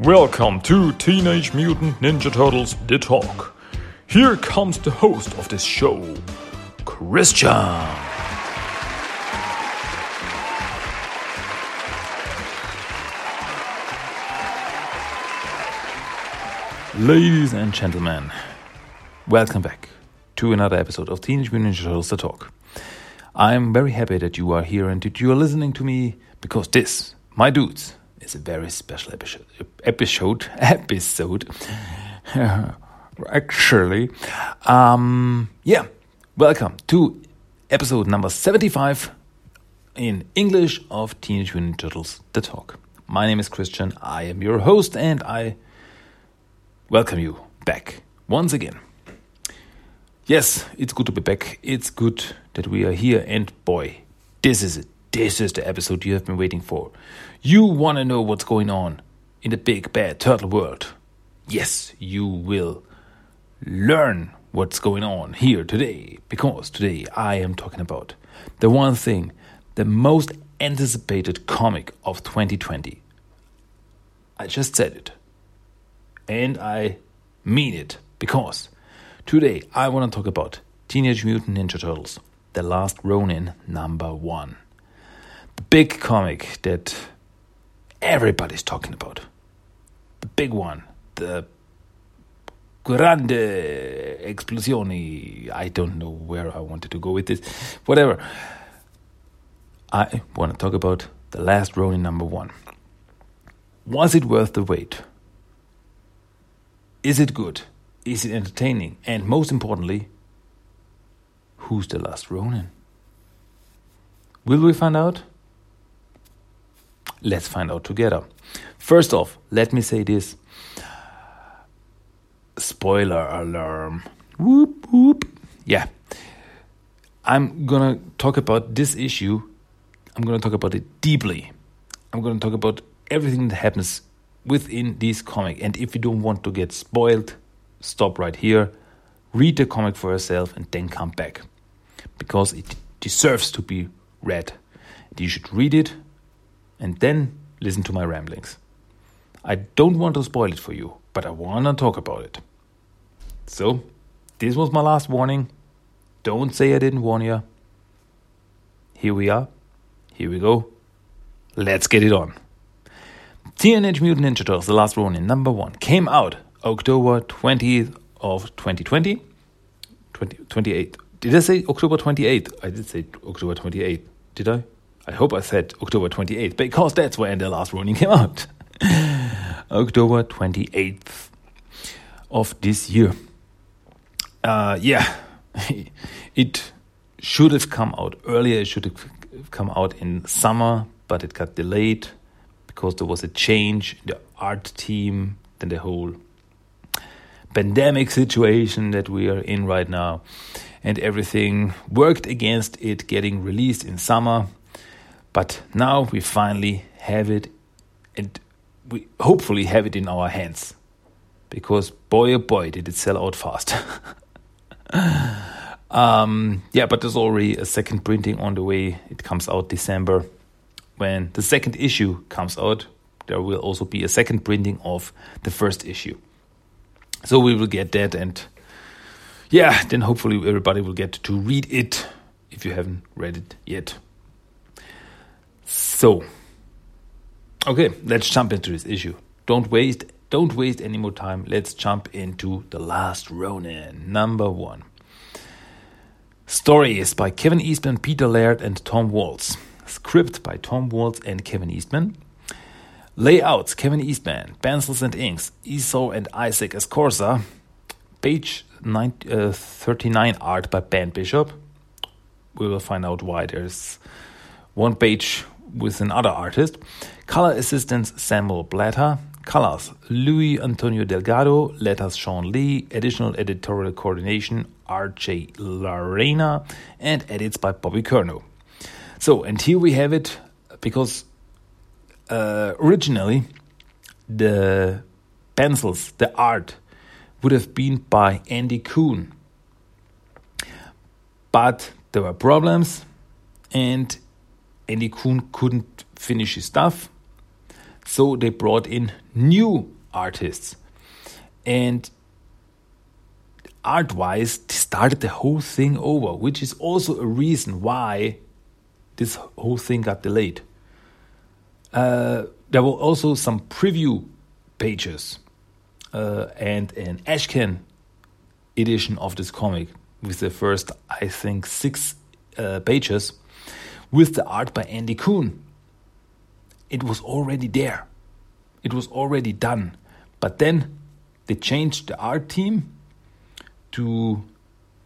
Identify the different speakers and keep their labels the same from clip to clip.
Speaker 1: Welcome to Teenage Mutant Ninja Turtles The Talk. Here comes the host of this show, Christian. Ladies and gentlemen, welcome back to another episode of Teenage Mutant Ninja Turtles The Talk. I'm very happy that you are here and that you are listening to me because this, my dudes, is a very special episode. Episode, episode. Actually, um, yeah. Welcome to episode number seventy-five in English of Teenage Mutant Turtles: The Talk. My name is Christian. I am your host, and I welcome you back once again. Yes, it's good to be back. It's good that we are here, and boy, this is it. This is the episode you have been waiting for. You want to know what's going on in the big bad turtle world. Yes, you will learn what's going on here today, because today I am talking about the one thing, the most anticipated comic of 2020. I just said it. And I mean it, because today I want to talk about Teenage Mutant Ninja Turtles The Last Ronin number one. The big comic that everybody's talking about. The big one. The grande explosioni. I don't know where I wanted to go with this. Whatever. I want to talk about The Last Ronin number one. Was it worth the wait? Is it good? Is it entertaining? And most importantly, who's the last Ronin? Will we find out? Let's find out together. First off, let me say this. Spoiler alarm. Whoop, whoop. Yeah. I'm gonna talk about this issue. I'm gonna talk about it deeply. I'm gonna talk about everything that happens within this comic. And if you don't want to get spoiled, stop right here, read the comic for yourself, and then come back. Because it deserves to be read. You should read it and then listen to my ramblings. I don't want to spoil it for you, but I want to talk about it. So, this was my last warning. Don't say I didn't warn you. Here we are. Here we go. Let's get it on. Teenage Mutant Ninja Turtles: The Last Ronin number one came out October 20th of 2020. 20, 28th. Did I say October 28th? I did say October 28th. Did I? I hope I said October 28th because that's when the last Ronin came out. October 28th of this year. Uh, yeah, it should have come out earlier. It should have come out in summer, but it got delayed because there was a change in the art team, then the whole pandemic situation that we are in right now, and everything worked against it getting released in summer. But now we finally have it, and we hopefully have it in our hands. Because boy oh boy, did it sell out fast. um, yeah, but there's already a second printing on the way. It comes out December. When the second issue comes out, there will also be a second printing of the first issue. So we will get that, and yeah, then hopefully everybody will get to read it if you haven't read it yet. So, okay, let's jump into this issue. Don't waste, don't waste any more time. Let's jump into the last Ronin, number one. Story is by Kevin Eastman, Peter Laird, and Tom Waltz. Script by Tom Waltz and Kevin Eastman. Layouts Kevin Eastman, pencils and inks Esau and Isaac Escorza. Page 9, uh, 39 art by Ben Bishop. We will find out why there's one page with another artist. Color assistants Samuel Plata. Colors Luis Antonio Delgado. Letters Shawn Lee. Additional editorial coordination R.J. Larena, And edits by Bobby Curnow. So, and here we have it because uh, originally the pencils, the art, would have been by Andy Kuhn. But there were problems, and Andy Kuhn couldn't finish his stuff. So they brought in new artists. And art wise, started the whole thing over, which is also a reason why this whole thing got delayed. Uh, there were also some preview pages uh, and an Ashcan edition of this comic with the first, I think, six uh, pages with the art by Andy Kuhn. It was already there, it was already done. But then they changed the art team to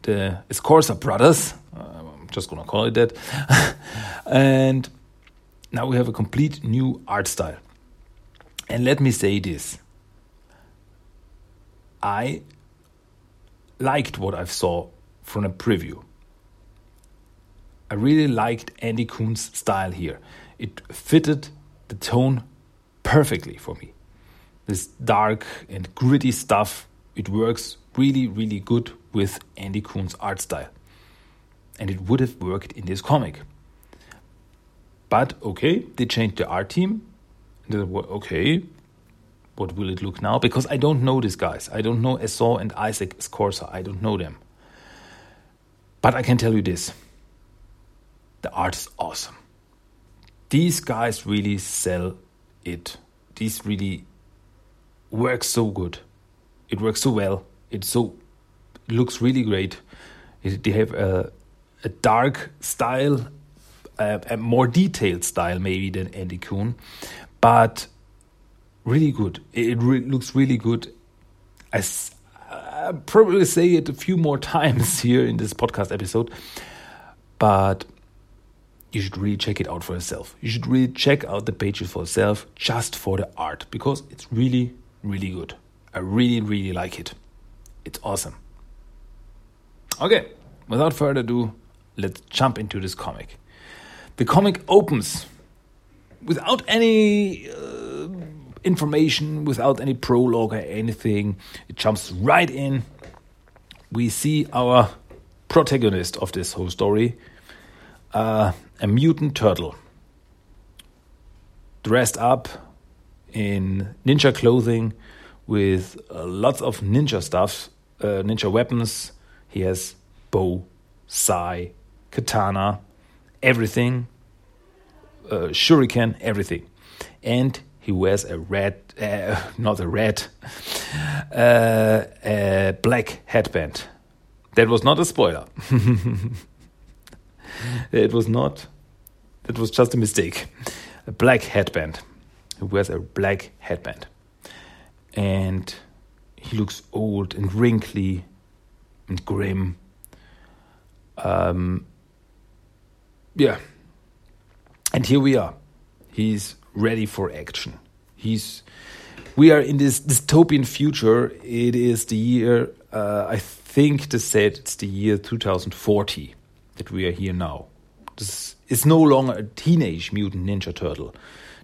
Speaker 1: the Escorza brothers. Uh, I'm just gonna call it that. and now we have a complete new art style. And let me say this I liked what I saw from a preview. I really liked Andy Kuhn's style here. It fitted the tone perfectly for me. This dark and gritty stuff, it works really, really good with Andy Kuhn's art style. And it would have worked in this comic. But okay, they changed the art team. Okay, what will it look now? Because I don't know these guys. I don't know Esau and Isaac Escorza. I don't know them. But I can tell you this the art is awesome. These guys really sell it. These really work so good. It works so well. It so looks really great. It, they have a, a dark style, a, a more detailed style maybe than Andy Kuhn, but really good. It re looks really good. I I'll probably say it a few more times here in this podcast episode, but you should really check it out for yourself. You should really check out the pages for yourself just for the art because it's really, really good. I really, really like it. It's awesome. Okay, without further ado, let's jump into this comic. The comic opens without any. Uh, information without any prologue or anything. It jumps right in. We see our protagonist of this whole story, uh, a mutant turtle, dressed up in ninja clothing with uh, lots of ninja stuff, uh, ninja weapons. He has bo, sai, katana, everything, uh, shuriken, everything. And he wears a red, uh, not a red, uh, a black headband. That was not a spoiler. it was not. It was just a mistake. A black headband. He wears a black headband, and he looks old and wrinkly and grim. Um, yeah. And here we are. He's ready for action. He's we are in this dystopian future. It is the year uh, I think they said it's the year 2040 that we are here now. This is no longer a teenage mutant ninja turtle.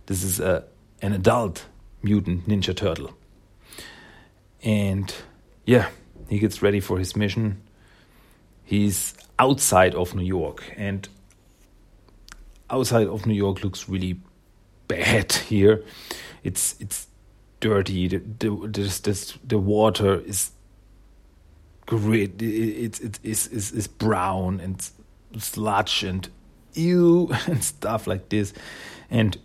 Speaker 1: This is a an adult mutant ninja turtle. And yeah, he gets ready for his mission. He's outside of New York and outside of New York looks really bad here. It's it's dirty. The the this, this, the water is great. It's it's it's it's brown and sludge and ew and stuff like this. And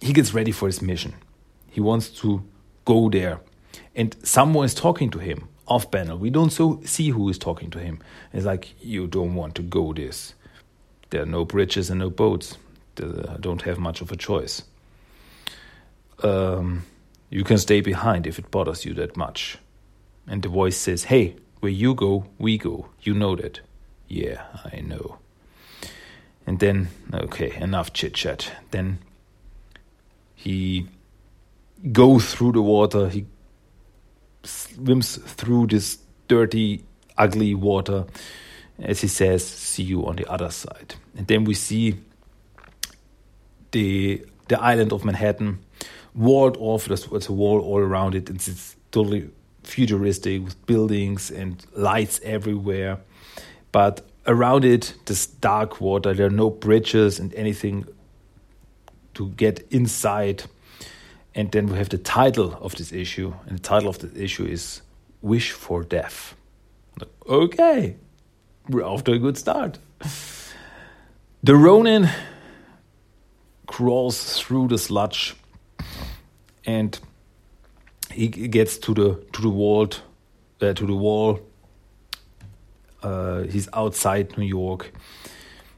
Speaker 1: he gets ready for his mission. He wants to go there, and someone is talking to him off panel. We don't so see who is talking to him. It's like you don't want to go this. There are no bridges and no boats. I don't have much of a choice. Um, you can stay behind if it bothers you that much. And the voice says, Hey, where you go, we go. You know that. Yeah, I know. And then, okay, enough chit chat. Then he goes through the water. He swims through this dirty, ugly water. As he says, see you on the other side. And then we see the the island of Manhattan walled off. There's, a wall all around it. It's, it's totally futuristic with buildings and lights everywhere. But around it, this dark water. There are no bridges and anything to get inside. And then we have the title of this issue, and the title of the issue is Wish for Death. Okay, we're off to a good start. The Ronin crawls through the sludge and he gets to the to the wall uh, to the wall uh, he's outside New York.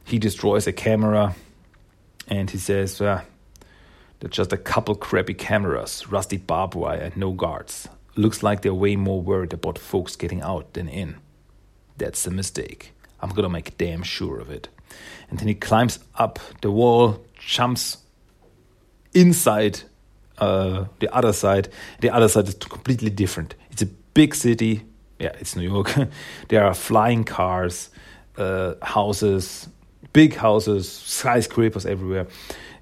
Speaker 1: He destroys a camera and he says uh, they're just a couple crappy cameras rusty barbed wire and no guards. Looks like they're way more worried about folks getting out than in. That's a mistake. I'm gonna make damn sure of it. And then he climbs up the wall jumps inside uh, the other side. The other side is completely different. It's a big city. Yeah, it's New York. there are flying cars, uh, houses, big houses, skyscrapers everywhere,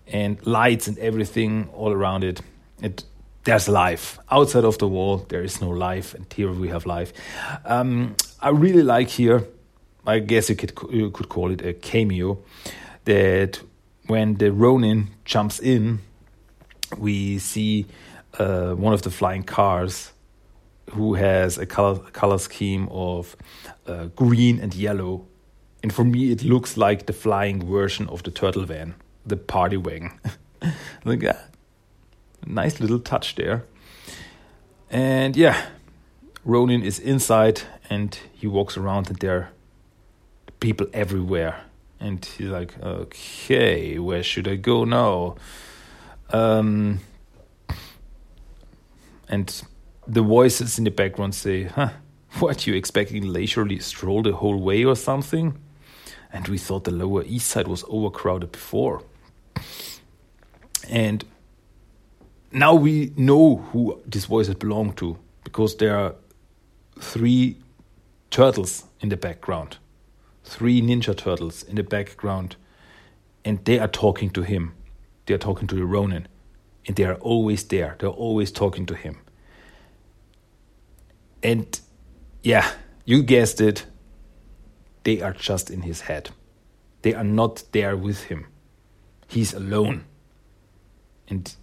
Speaker 1: and lights and everything all around it. It there's life outside of the wall. There is no life, and here we have life. Um, I really like here. I guess you could you could call it a cameo. That when the Ronin jumps in we see uh, one of the flying cars who has a color, color scheme of uh, green and yellow. And for me, it looks like the flying version of the turtle van, the party wagon. like, yeah, nice little touch there. And yeah, Ronin is inside and he walks around, and there are people everywhere. And he's like, okay, where should I go now? Um, and the voices in the background say, huh, what, you expecting leisurely stroll the whole way or something? And we thought the Lower East Side was overcrowded before. And now we know who these voices belong to because there are three turtles in the background, three ninja turtles in the background, and they are talking to him they're talking to the Ronin, and they are always there. They're always talking to him. And yeah, you guessed it. They are just in his head. They are not there with him. He's alone. And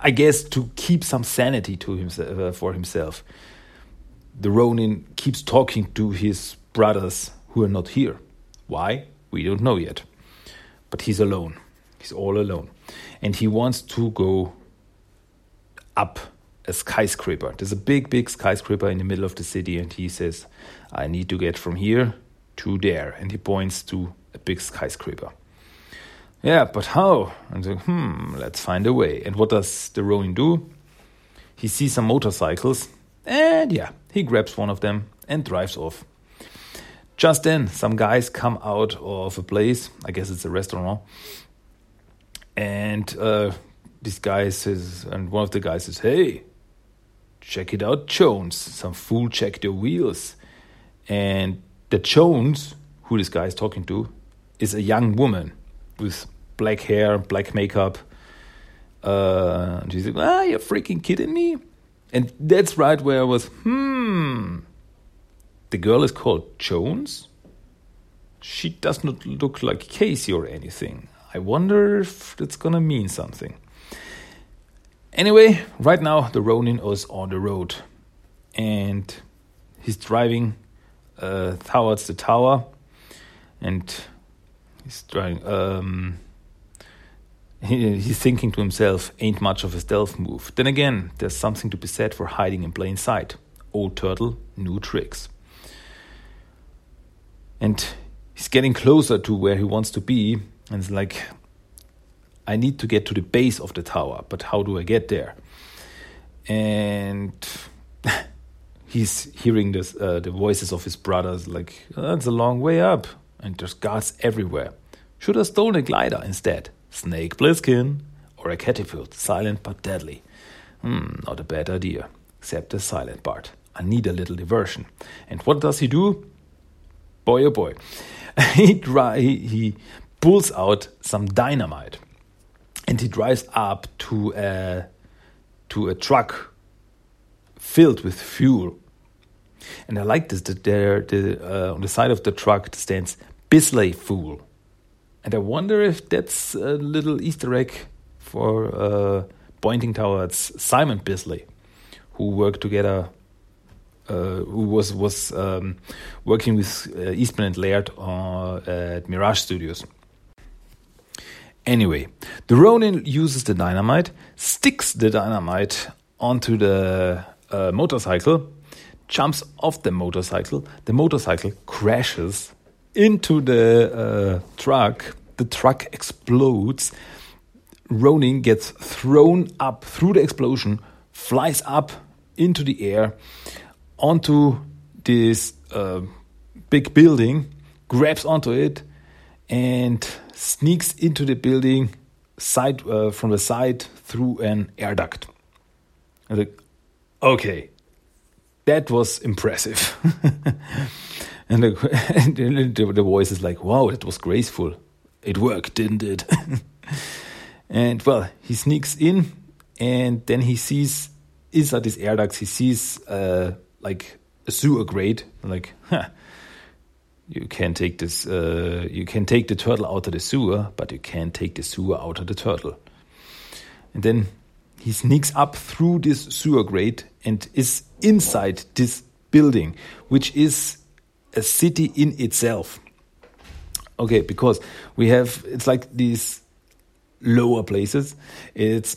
Speaker 1: I guess to keep some sanity to himself uh, for himself, the Ronin keeps talking to his brothers who are not here. Why? We don't know yet. But he's alone. He's all alone. And he wants to go up a skyscraper. There's a big, big skyscraper in the middle of the city, and he says, I need to get from here to there. And he points to a big skyscraper. Yeah, but how? And so, hmm, let's find a way. And what does the Ronin do? He sees some motorcycles, and yeah, he grabs one of them and drives off. Just then, some guys come out of a place, I guess it's a restaurant, and uh, this guy says, and one of the guys says, "Hey, check it out, Jones. Some fool checked your wheels." And the Jones, who this guy is talking to, is a young woman with black hair, black makeup. Uh, and she's like, "Ah, you're freaking kidding me!" And that's right where I was. Hmm. The girl is called Jones. She does not look like Casey or anything. I wonder if it's gonna mean something. Anyway, right now the Ronin is on the road and he's driving uh, towards the tower and he's driving. Um, he, he's thinking to himself, ain't much of a stealth move. Then again, there's something to be said for hiding in plain sight. Old turtle, new tricks. And he's getting closer to where he wants to be and it's like, I need to get to the base of the tower, but how do I get there? And he's hearing this, uh, the voices of his brothers, like, that's a long way up, and there's guards everywhere. Should have stolen a glider instead. Snake Plissken, or a catapult, silent but deadly. Hmm, not a bad idea, except the silent part. I need a little diversion. And what does he do? Boy, oh boy. he, dry, he, he pulls out some dynamite and he drives up to a to a truck filled with fuel. And I like this that there the, uh, on the side of the truck stands Bisley Fool. And I wonder if that's a little Easter egg for uh, pointing towards Simon Bisley, who worked together, uh, who was was um, working with uh, Eastman and Laird uh, at Mirage Studios. Anyway, the Ronin uses the dynamite, sticks the dynamite onto the uh, motorcycle, jumps off the motorcycle. The motorcycle crashes into the uh, truck. The truck explodes. Ronin gets thrown up through the explosion, flies up into the air onto this uh, big building, grabs onto it, and sneaks into the building side uh, from the side through an air duct. Like, okay, that was impressive. and, the, and the, the voice is like, wow, that was graceful. It worked, didn't it? and well, he sneaks in, and then he sees inside this air duct, he sees uh, like a sewer grate, like, huh, you can take this uh, you can take the turtle out of the sewer but you can't take the sewer out of the turtle. And then he sneaks up through this sewer grate and is inside this building which is a city in itself. Okay because we have it's like these lower places. It's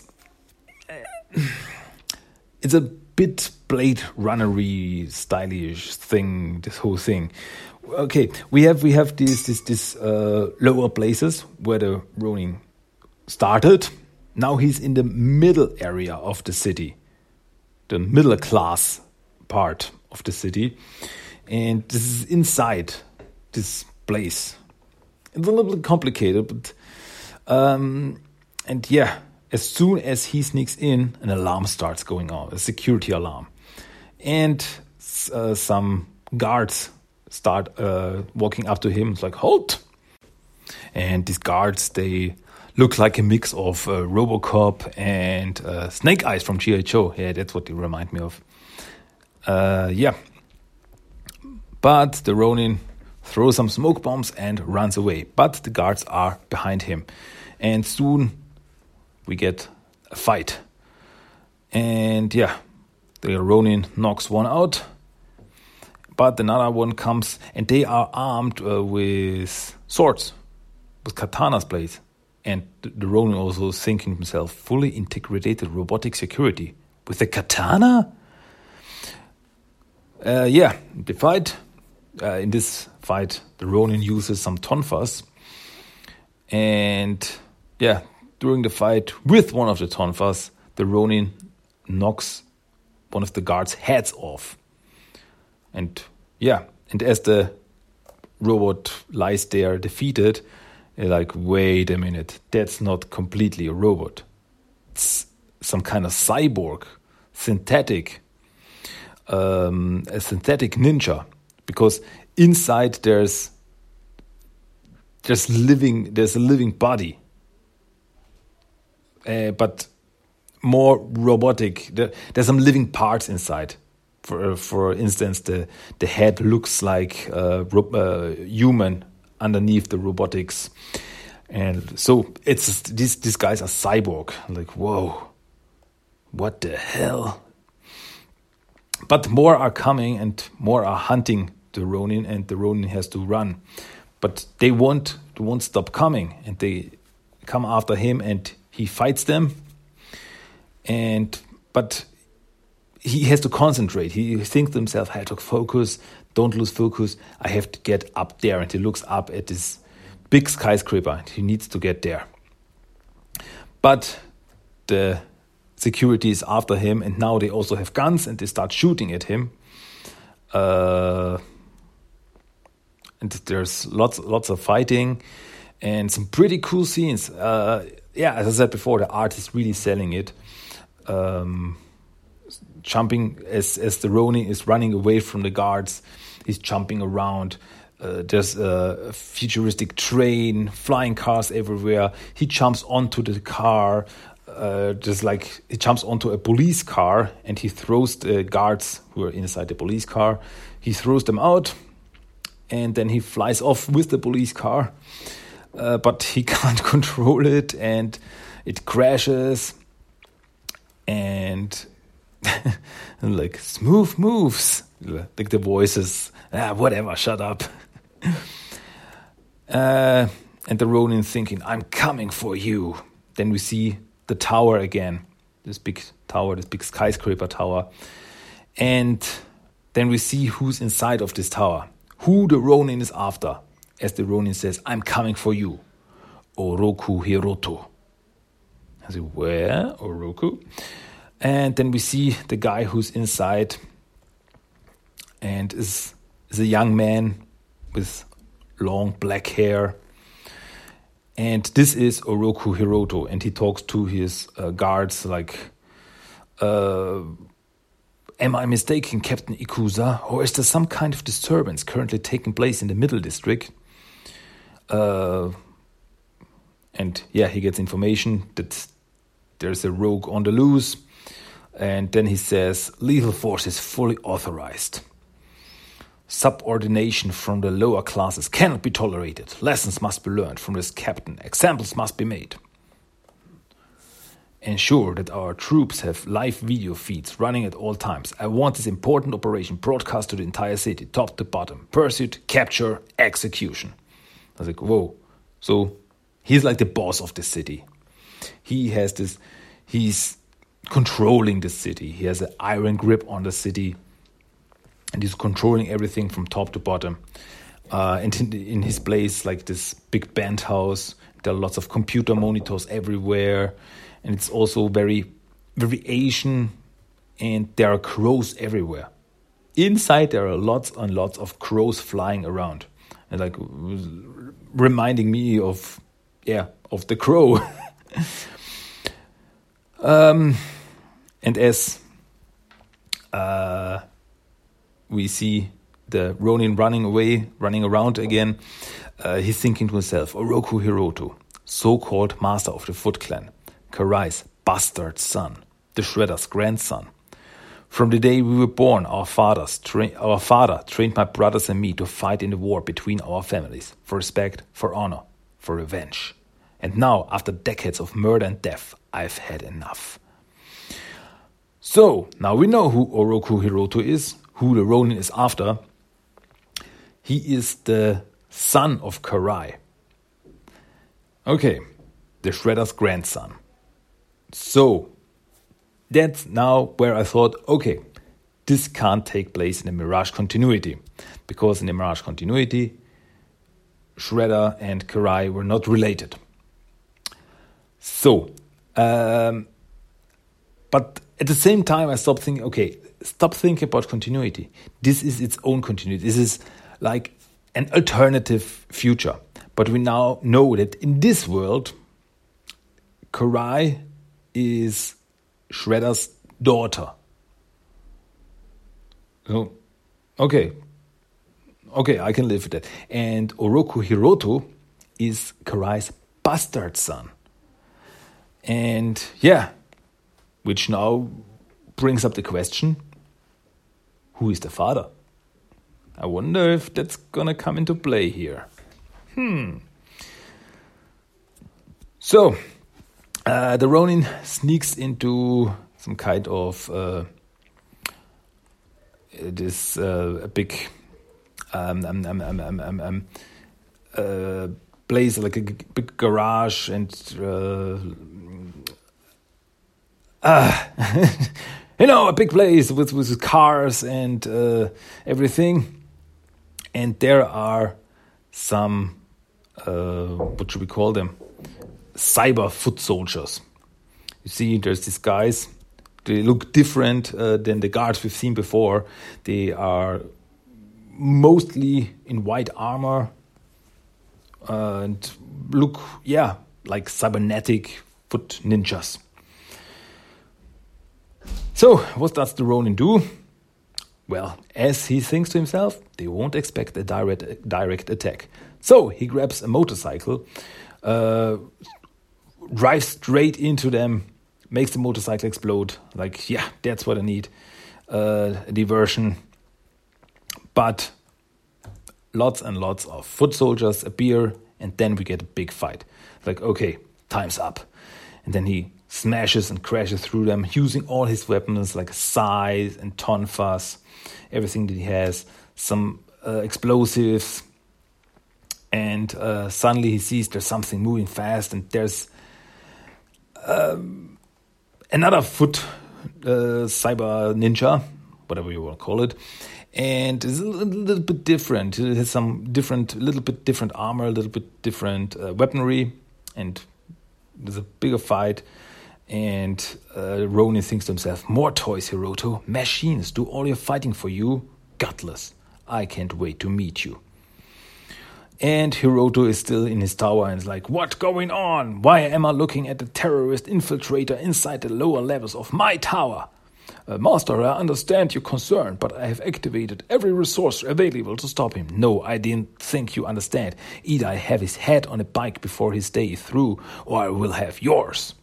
Speaker 1: it's a bit blade runnery stylish thing this whole thing okay, we have we have these this this uh, lower places where the Ronin started. Now he's in the middle area of the city, the middle class part of the city, and this is inside this place. It's a little bit complicated, but um, and yeah, as soon as he sneaks in, an alarm starts going off, a security alarm, and uh, some guards start uh, walking up to him. It's like, halt! And these guards, they look like a mix of uh, Robocop and uh, Snake Eyes from G.I. Joe. Yeah, that's what they remind me of. Uh, yeah. But the Ronin throws some smoke bombs and runs away. But the guards are behind him. And soon we get a fight. And yeah, the Ronin knocks one out but another one comes and they are armed uh, with swords, with katanas blades. And the, Ronin also thinking himself, fully integrated robotic security with a katana? Uh, yeah, the fight. Uh, in this fight, the Ronin uses some tonfas. And yeah, during the fight with one of the tonfas, the Ronin knocks one of the guards' heads off. And yeah, and as the robot lies there defeated, you're like, wait a minute, that's not completely a robot. It's some kind of cyborg, synthetic, um, a synthetic ninja, because inside there's there's living there's a living body, uh, but more robotic. There, there's some living parts inside for for instance, the the head looks like uh, uh, human underneath the robotics, and so it's these these guys are cyborg. like whoa, what the hell? But more are coming, and more are hunting the Ronin, and the Ronin has to run. But they won't they won't stop coming, and they come after him, and he fights them. And but he has to concentrate. He thinks to himself, I have to focus, don't lose focus. I have to get up there. And he looks up at this big skyscraper. He needs to get there. But the security is after him, and now they also have guns and they start shooting at him. Uh, and there's lots, lots of fighting and some pretty cool scenes. Uh, yeah, as I said before, the art is really selling it. Um, jumping as as the Ronin is running away from the guards. He's jumping around. Uh, there's a futuristic train, flying cars everywhere. He jumps onto the car. Uh, just like he jumps onto a police car and he throws the guards who are inside the police car. He throws them out, and then he flies off with the police car. Uh, but he can't control it, and it crashes, and, and like smooth moves, like the voices, ah, whatever, shut up. uh, and the Ronin thinking, I'm coming for you. Then we see the tower again, this big tower, this big skyscraper tower. And then we see who's inside of this tower, who the Ronin is after. As the Ronin says, I'm coming for you. Oroku Hiroto. I say, where? Oroku. And then we see the guy who's inside and is, is a young man with long black hair. And this is Oroku Hiroto, and he talks to his uh, guards like, uh, Am I mistaken, Captain Ikusa, or is there some kind of disturbance currently taking place in the Middle District? Uh, and yeah, he gets information that there's a rogue on the loose. And then he says, Lethal force is fully authorized. Subordination from the lower classes cannot be tolerated. Lessons must be learned from this captain. Examples must be made. Ensure that our troops have live video feeds running at all times. I want this important operation broadcast to the entire city, top to bottom. Pursuit, capture, execution. I was like, whoa. So he's like the boss of the city. He has this, he's controlling the city. He has an iron grip on the city, and he's controlling everything from top to bottom. Uh, and in, in, his place, like this big band house, there are lots of computer monitors everywhere, and it's also very, very Asian, and there are crows everywhere. Inside, there are lots and lots of crows flying around, and like reminding me of, yeah, of the crow. um, and as uh, we see the Ronin running away, running around again, uh, he's thinking to himself, Oroku Hiroto, so-called master of the Foot Clan, Karai's bastard son, the Shredder's grandson. From the day we were born, our our father trained my brothers and me to fight in the war between our families, for respect, for honor, for revenge. And now, after decades of murder and death, I've had enough. So, now we know who Oroku Hiroto is, who the Ronin is after. He is the son of Karai. Okay, the Shredder's grandson. So, that's now where I thought, okay, this can't take place in the Mirage continuity. Because in the Mirage continuity, Shredder and Karai were not related. So, um, but at the same time, I stopped thinking, okay, stop thinking about continuity. This is its own continuity. This is like an alternative future. But we now know that in this world, Karai is Shredder's daughter. So, okay. Okay, I can live with that. And Oroku Hiroto is Karai's bastard son. And yeah, which now brings up the question who is the father? I wonder if that's gonna come into play here. Hmm. So, uh, the Ronin sneaks into some kind of uh, this uh, big um, um, um, um, um, um uh, place, like a big garage, and uh, uh, you know, a big place with, with cars and uh, everything. And there are some, uh, what should we call them? Cyber foot soldiers. You see, there's these guys. They look different uh, than the guards we've seen before. They are mostly in white armor and look, yeah, like cybernetic foot ninjas. So, what does the Ronin do? Well, as he thinks to himself, they won't expect a direct, direct attack. So he grabs a motorcycle, uh, drives straight into them, makes the motorcycle explode. Like, yeah, that's what I need. Uh, a diversion. But lots and lots of foot soldiers appear, and then we get a big fight. Like, okay, time's up. and then he smashes and crashes through them using all his weapons like scythe and tonfas, everything that he has, some uh, explosives. And uh, suddenly he sees there's something moving fast, and there's um, another foot uh, cyber ninja, whatever you want to call it, and it's a little bit different. It has some different, a little bit different armor, a little bit different uh, weaponry, and there's a bigger fight. And uh, Ronin thinks to himself, More toys, Hiroto. Machines do all your fighting for you. Gutless. I can't wait to meet you. And Hiroto is still in his tower and is like, What's going on? Why am I looking at the terrorist infiltrator inside the lower levels of my tower? Uh, Master, I understand your concern, but I have activated every resource available to stop him. No, I didn't think you understand. Either I have his head on a bike before his day is through, or I will have yours.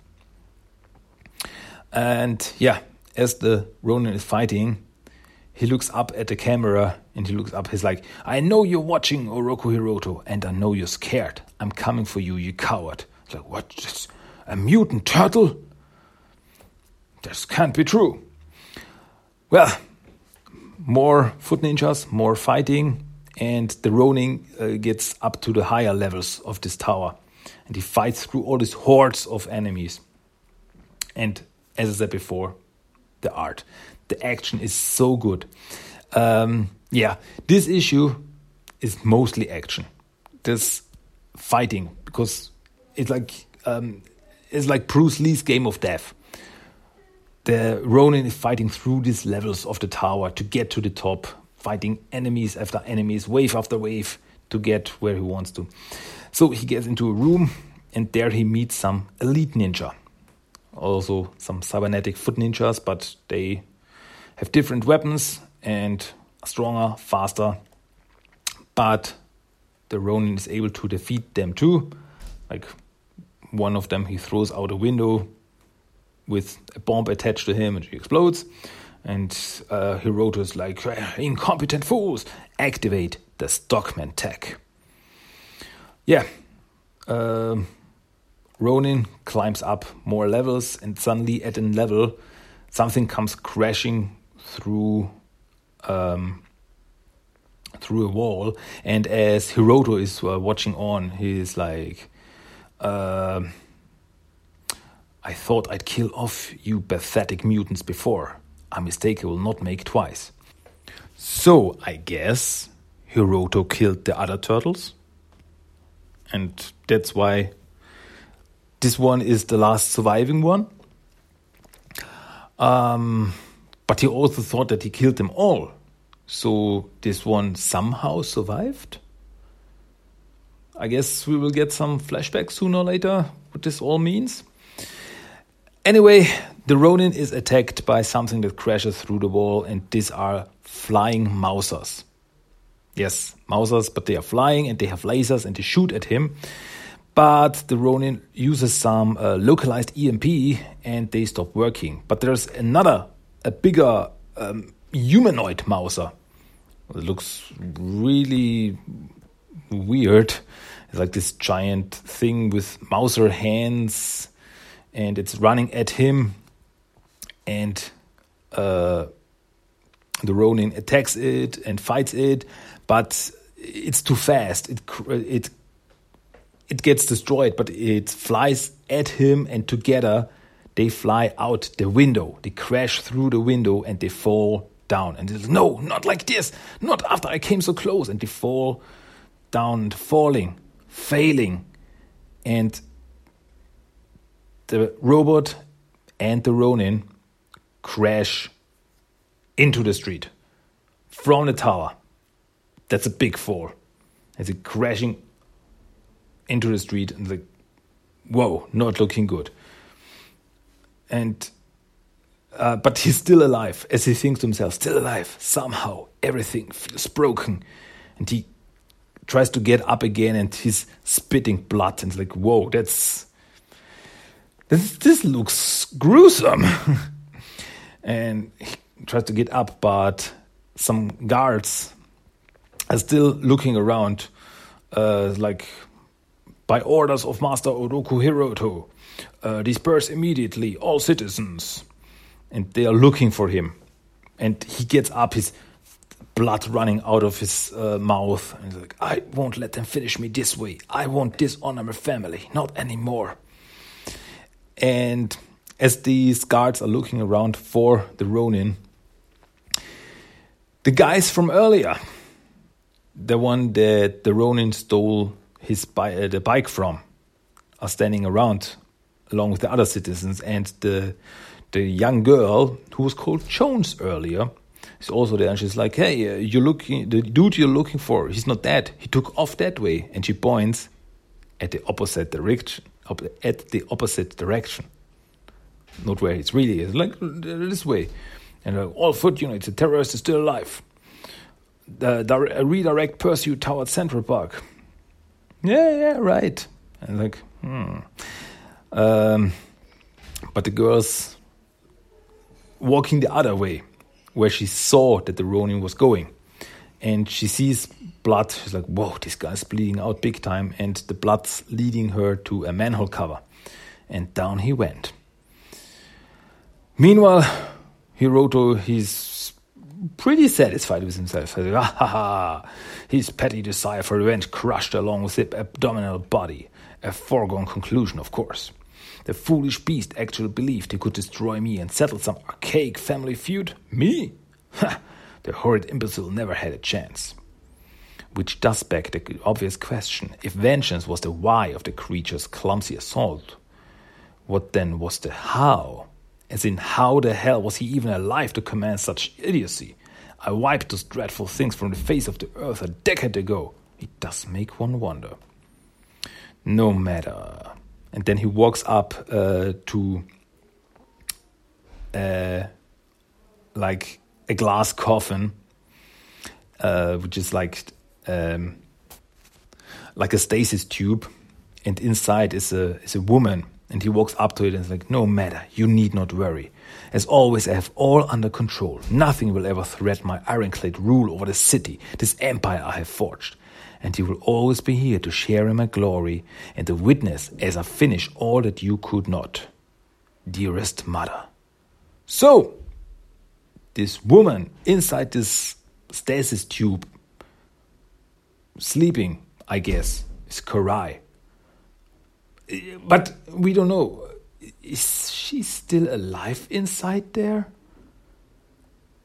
Speaker 1: And yeah, as the Ronin is fighting, he looks up at the camera and he looks up. He's like, I know you're watching Oroku Hiroto, and I know you're scared. I'm coming for you, you coward. It's like, what? Just a mutant turtle? This can't be true. Well, more foot ninjas, more fighting, and the Ronin uh, gets up to the higher levels of this tower. And he fights through all these hordes of enemies. And as I said before, the art, the action is so good. Um, yeah, this issue is mostly action. This fighting because it's like um, it's like Bruce Lee's Game of Death. The Ronin is fighting through these levels of the tower to get to the top, fighting enemies after enemies, wave after wave, to get where he wants to. So he gets into a room, and there he meets some elite ninja also some cybernetic foot ninjas, but they have different weapons and stronger, faster. But the Ronin is able to defeat them too. Like one of them, he throws out a window with a bomb attached to him and she explodes. And uh, Hiroto is like, incompetent fools, activate the Stockman tech. Yeah. Um, Ronin climbs up more levels, and suddenly at a level, something comes crashing through um, through a wall. And as Hiroto is uh, watching on, he's like, uh, "I thought I'd kill off you pathetic mutants before. A mistake I will not make twice." So I guess Hiroto killed the other turtles, and that's why this one is the last surviving one. Um, but he also thought that he killed them all. So this one somehow survived. I guess we will get some flashbacks sooner or later, what this all means. Anyway, the Ronin is attacked by something that crashes through the wall, and these are flying Mousers. Yes, Mousers, but they are flying and they have lasers and they shoot at him but the Ronin uses some uh, localized EMP and they stop working. But there's another, a bigger um, humanoid Mouser. It looks really weird. It's like this giant thing with Mouser hands and it's running at him. And uh, the Ronin attacks it and fights it, but it's too fast. It, it it gets destroyed, but it flies at him, and together they fly out the window. They crash through the window and they fall down. And it's no, not like this, not after I came so close. And they fall down, falling, failing. And the robot and the Ronin crash into the street from the tower. That's a big fall. As a crashing into the street and like, whoa, not looking good. And uh, but he's still alive, as he thinks to himself, still alive. Somehow everything feels broken, and he tries to get up again, and he's spitting blood, and like, whoa, that's this, this looks gruesome. and he tries to get up, but some guards are still looking around, uh, like By orders of Master Oroku Hiroto, uh, disperse immediately all citizens. And they are looking for him. And he gets up, his blood running out of his uh, mouth. And he's like, I won't let them finish me this way. I won't dishonor my family, not anymore. And as these guards are looking around for the Ronin, the guys from earlier, the one that the Ronin stole his bi- uh, the bike from, are standing around along with the other citizens, and the the young girl who was called Jones earlier is also there, and she's like, "Hey, uh, you're looking the dude you're looking for. He's not dead. He took off that way," and she points at the opposite direction, at the opposite direction, not where it's really is, like this way. And uh, all foot units, the terrorist is still alive. The, the redirect pursuit towards Central Park. Yeah, yeah, right. And like, hmm. Um, but the girl's walking the other way, where she saw that the Ronin was going. And she sees blood. She's like, whoa, this guy's bleeding out big time. And the blood's leading her to a manhole cover. And down he went. Meanwhile, Hiroto, he's pretty satisfied with himself. Ah, ha, ha. His petty desire for revenge crushed along with his abdominal body. A foregone conclusion, of course. The foolish beast actually believed he could destroy me and settle some archaic family feud. Me? Ha! The horrid imbecile never had a chance. Which does beg the obvious question if vengeance was the why of the creature's clumsy assault, what then was the how? As in, how the hell was he even alive to command such idiocy? I wiped those dreadful things from the face of the earth a decade ago. It does make one wonder. No matter. And then he walks up uh, to uh, like a glass coffin, uh, which is like um, like a stasis tube, and inside is a is a woman and he walks up to it and is like, No matter, you need not worry. As always, I have all under control. Nothing will ever threaten my ironclad rule over the city, this empire I have forged. And you will always be here to share in my glory and to witness as I finish all that you could not. Dearest mother. So, this woman inside this stasis tube, sleeping, I guess, is Karai but we don't know. Is she still alive inside there?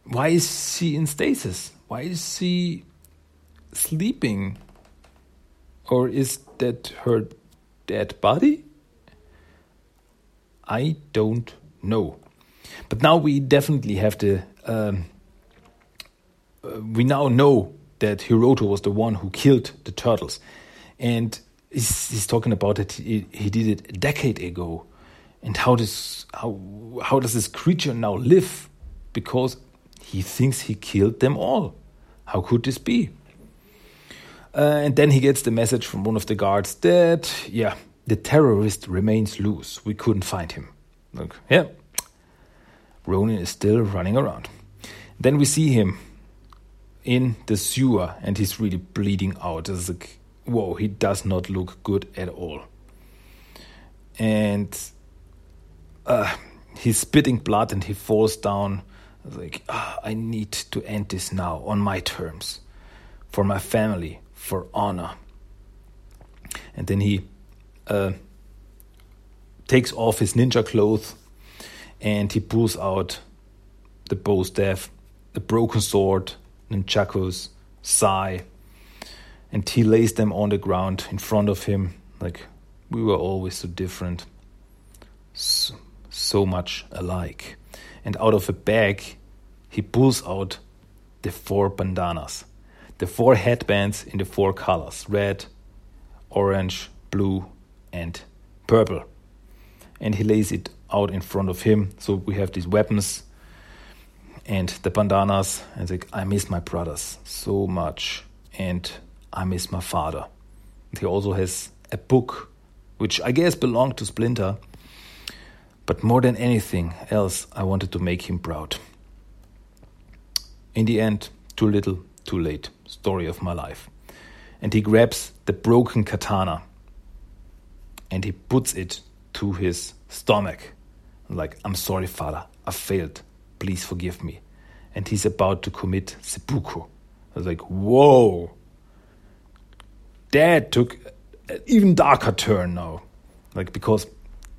Speaker 1: Why is she in stasis? Why is she sleeping? Or is that her dead body? I don't know. But now we definitely have the. Um, uh, we now know that Hiroto was the one who killed the turtles. And he's, he's talking about it. He, he did it a decade ago, and how does how how does this creature now live? Because he thinks he killed them all. How could this be? Uh, and then he gets the message from one of the guards that yeah, the terrorist remains loose. We couldn't find him. Look, yeah, Ronin is still running around. Then we see him in the sewer, and he's really bleeding out. There's like whoa, he does not look good at all. And uh, he's spitting blood and he falls down. Like, ah, I need to end this now on my terms, for my family, for honor. And then he uh, takes off his ninja clothes and he pulls out the bow staff, the broken sword, nunchakus, sai, and he lays them on the ground in front of him. Like we were always so different so, so much alike. And out of a bag he pulls out the four bandanas the four headbands in the four colors red orange blue and purple. And he lays it out in front of him. So we have these weapons and the bandanas. And like i miss my brothers so much. And I miss my father. He also has a book, which I guess belonged to Splinter. But more than anything else, I wanted to make him proud. In the end, too little, too late. Story of my life. And he grabs the broken katana and he puts it to his stomach. Like, I'm sorry, father, I failed. Please forgive me. And he's about to commit seppuku. I was like, whoa. Dad took an even darker turn now. Like, because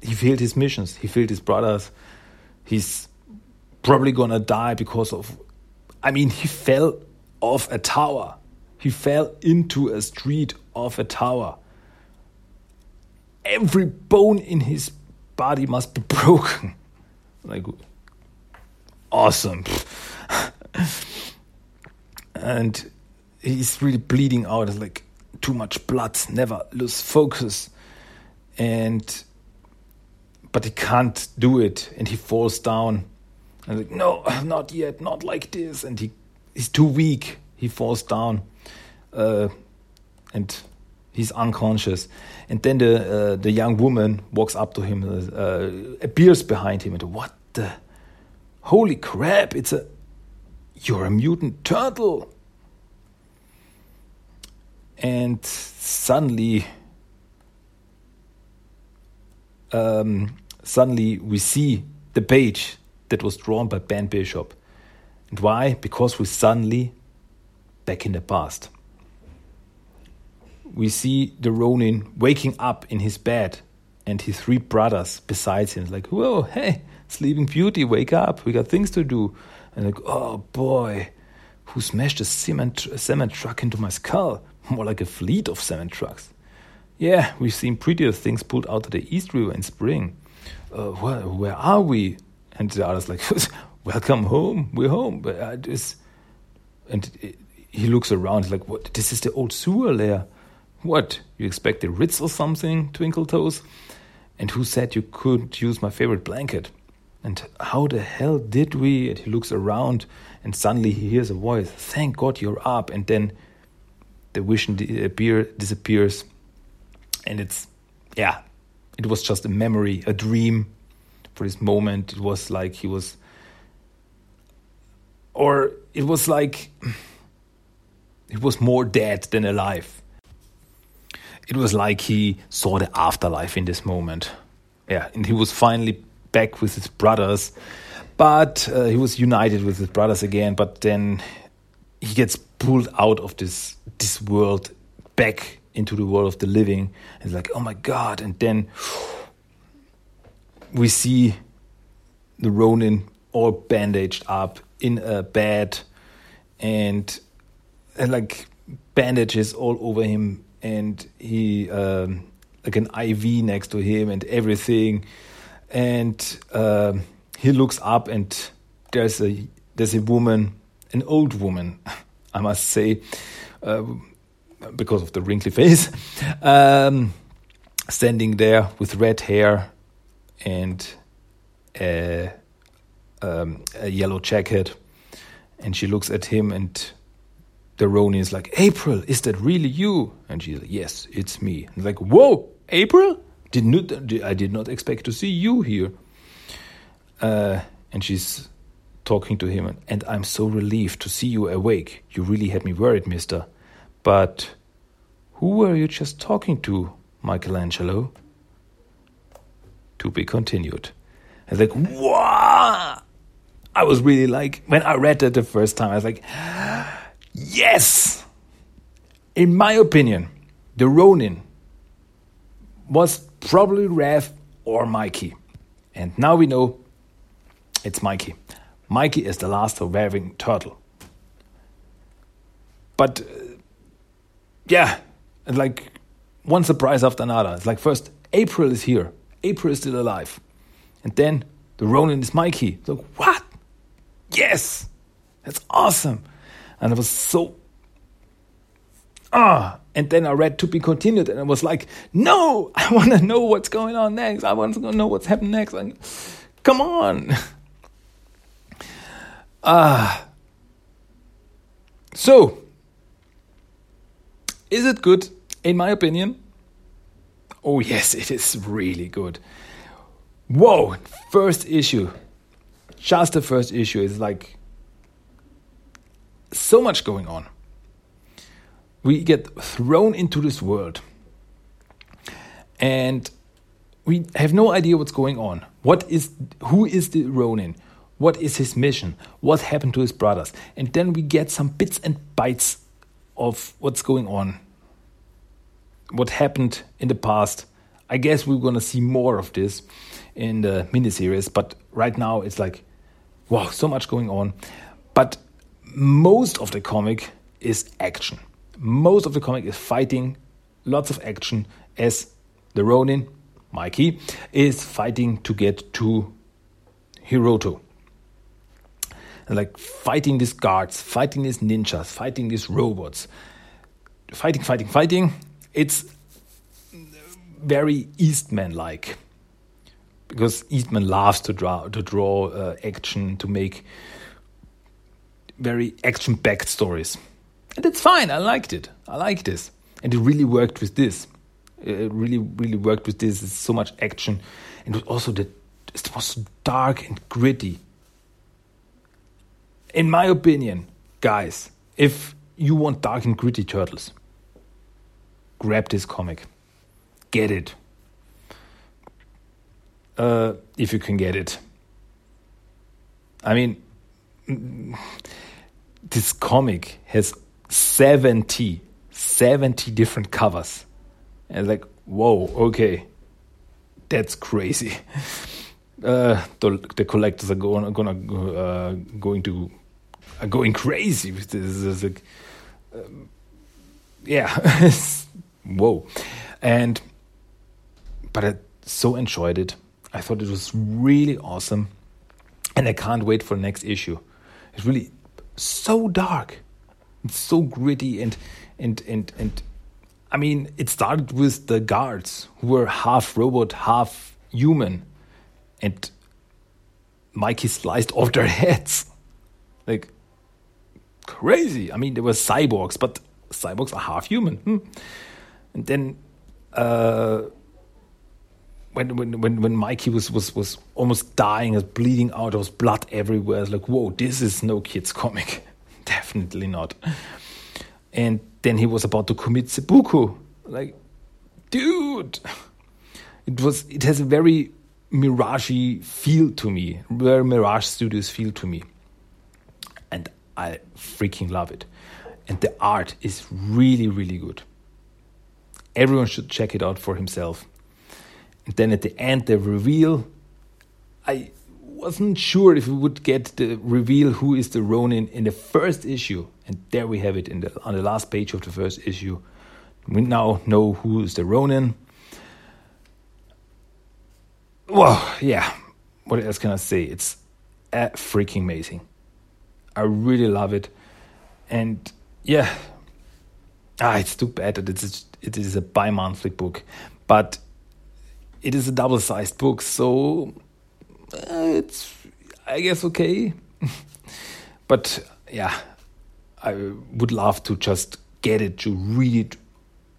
Speaker 1: he failed his missions, he failed his brothers. He's probably gonna die because of. I mean, he fell off a tower. He fell into a street of a tower. Every bone in his body must be broken. Like, awesome. and he's really bleeding out. It's like too much blood, never lose focus. And but he can't do it and he falls down. And like, no, not yet, not like this. And he he's too weak. He falls down. Uh, and he's unconscious. And then the uh, the young woman walks up to him, uh, appears behind him, and what the holy crap! It's a you're a mutant turtle. And suddenly, um, suddenly we see the page that was drawn by Ben Bishop. And why? Because we suddenly back in the past. We see the Ronin waking up in his bed and his three brothers besides him. Like, whoa, hey, Sleeping Beauty, wake up. We got things to do. And like, oh boy, who smashed a cement, a cement truck into my skull? More like a fleet of cement trucks. Yeah, we've seen prettier things pulled out of the East River in spring. Uh, where, are we? And the other's like, welcome home. We're home. But I just, and he looks around like, what? This is the old sewer layer. What? You expect the Ritz or something, Twinkle Toes? And who said you couldn't use my favorite blanket? And how the hell did we? And he looks around and suddenly he hears a voice, Thank God you're up. And then the vision appear, disappears. And it's, yeah, it was just a memory, a dream for this moment. It was like he was, or it was like, it was more dead than alive. It was like he saw the afterlife in this moment. Yeah, and he was finally back with his brothers, but uh, he was united with his brothers again. But then he gets pulled out of this this world back into the world of the living. And like, oh my god! And then we see the Ronin all bandaged up in a bed, and, and like bandages all over him, and he um, like an IV next to him and everything, and uh, he looks up and there's a there's a woman, an old woman, I must say, uh, because of the wrinkly face, um, standing there with red hair and a, um, a yellow jacket, and she looks at him and the Ronin is like, April, is that really you? And she's like, yes, it's me. And like, whoa, April? Did not, I did not expect to see you here. Uh, and she's talking to him, and I'm so relieved to see you awake. You really had me worried, mister. But who were you just talking to, Michelangelo? To be continued. I was like, what? I was really like, when I read that the first time, I was like, yes! In my opinion, the Ronin was probably Rev or Mikey. And now we know it's Mikey. Mikey is the last surviving turtle. But uh, yeah, and like one surprise after another. It's like first April is here. April is still alive. And then the Ronin is Mikey. So what? Yes! That's awesome. And I was so ah and then I read to be continued, and I was like, no, I want to know what's going on next. I want to know what's happening next. And come on. Ah. So, is it good? In my opinion, oh yes, it is really good. Whoa, first issue. Just the first issue is like so much going on we get thrown into this world. And we have no idea what's going on. What is who is the Ronin? What is his mission? What happened to his brothers? And then we get some bits and bytes of what's going on. What happened in the past. I guess we're gonna see more of this in the miniseries, but right now it's like, wow, so much going on. But most of the comic is action. Most of the comic is fighting, lots of action, as the Ronin, Mikey, is fighting to get to Hiroto. Like fighting these guards, fighting these ninjas, fighting these robots, fighting, fighting, fighting. It's very Eastman like because Eastman loves to draw to draw uh, action to make very action packed stories, and it's fine. I liked it. I like this, and it really worked with this. It really, really worked with this. It's so much action, and also the it was dark and gritty. In my opinion, guys, if you want dark and gritty turtles, grab this comic, get it uh, if you can get it. I mean, this comic has 70, 70 different covers. And like, whoa, okay, that's crazy. Uh, the, the collectors are going, gonna uh, going to are going crazy with this. this like, um, yeah, whoa, and but I so enjoyed it. I thought it was really awesome, and I can't wait for the next issue. It's really so dark, it's so gritty, and and and and. I mean, it started with the guards who were half robot, half human, and Mikey sliced off their heads, like crazy. I mean, they were cyborgs, but cyborgs are half human. Hmm. And then. Uh, when when when when Mikey was was was almost dying, was bleeding out, there was blood everywhere. I was like, whoa, this is no kids comic, definitely not. And then he was about to commit seppuku, like, dude, it was it has a very Mirage feel to me, very Mirage Studios feel to me, I freaking love it. And the art is really really good. Everyone should check it out for himself and then at the end, the reveal. I wasn't sure if we would get the reveal who is the Ronin in the first issue, and there we have it in the on the last page of the first issue. We now know who is the Ronin. Well, yeah. What else can I say? It's freaking amazing. I really love it, and yeah. Ah, it's too bad that it's it is a bi-monthly book, but it is a double-sized book, so uh, it's I guess okay. but yeah, I would love to just get it to read it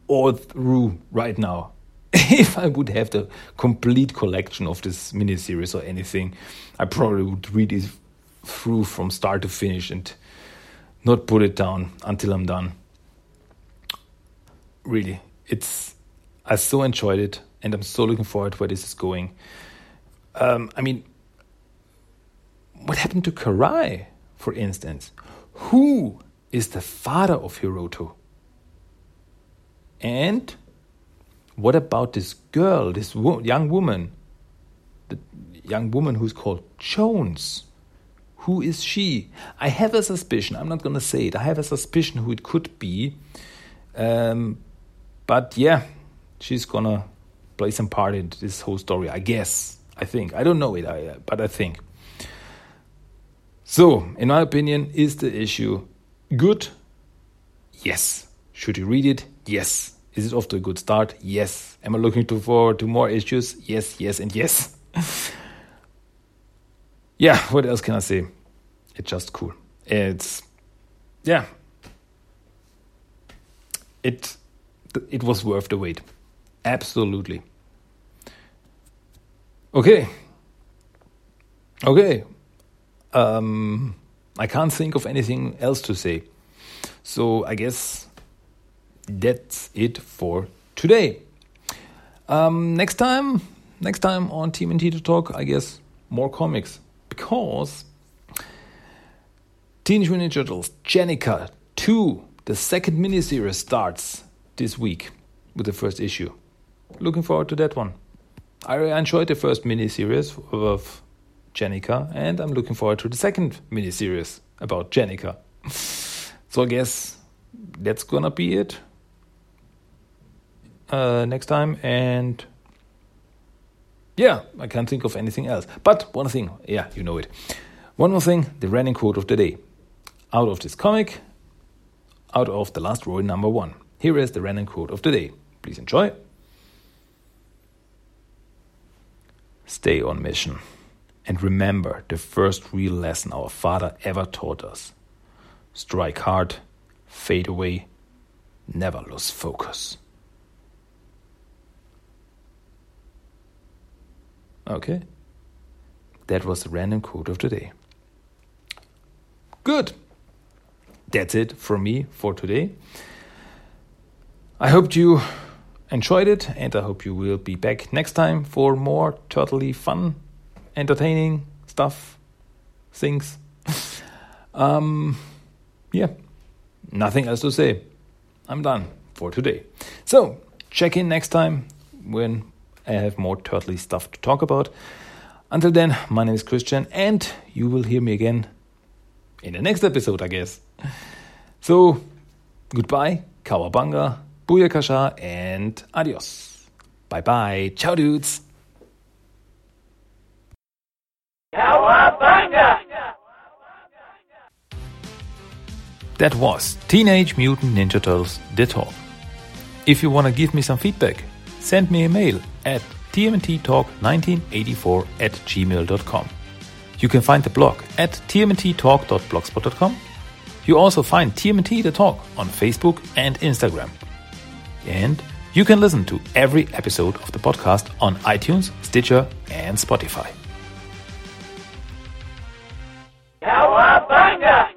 Speaker 1: all through right now. if I would have the complete collection of this miniseries or anything, I probably would read it through from start to finish and not put it down until I'm done. Really, it's I so enjoyed it and I'm so looking forward to where this is going. Um, I mean, what happened to Karai, for instance? Who is the father of Hiroto? And what about this girl, this wo young woman, the young woman who's called Jones? Who is she? I have a suspicion. I'm not going to say it. I have a suspicion who it could be. Um, but yeah, she's gonna play some part in this whole story. I guess. I think. I don't know it, I, but I think. So, in my opinion, is the issue good? Yes. Should you read it? Yes. Is it off to a good start? Yes. Am I looking forward to more issues? Yes, yes, and yes. Yeah, what else can I say? It's just cool. It's yeah. It it was worth the wait. Absolutely. Okay. Okay. Um, I can't think of anything else to say. So I guess that's it for today. Um, next time, next time on TMNT The Talk, I guess more comics because Teenage Mutant Ninja Turtles Jennika 2, the second miniseries starts this week with the first issue. Looking forward to that one. I enjoyed the first miniseries of Jennika, and I'm looking forward to the second miniseries about Jennika. so I guess that's gonna be it uh, next time, and yeah, I can't think of anything else. But one thing, yeah, you know it. One more thing, the running quote of the day. Out of this comic, out of the Last Ronin number one. Here is the running quote of the day. Please enjoy. Stay on mission. And remember the first real lesson our father ever taught us strike hard, fade away, never lose focus. Okay. That was the random quote of the day. Good. That's it from me for today. I hope you enjoyed it, and I hope you will be back next time for more totally fun, entertaining stuff, things. um, yeah, nothing else to say. I'm done for today. So, check in next time when I have more turtly stuff to talk about. Until then, my name is Christian, and you will hear me again in the next episode, I guess. So, goodbye, cowabunga, booyakasha, and adios. Bye bye. Ciao, dudes. Cowabunga! That was Teenage Mutant Ninja Turtles The Talk. If you want to give me some feedback, send me a mail at tmnttalk1984 at gmail.com. You can find the blog at tmnttalk.blogspot.com. You also find TMNT The Talk on Facebook and Instagram. And you can listen to every episode of the podcast on iTunes, Stitcher, and Spotify. Cowabunga!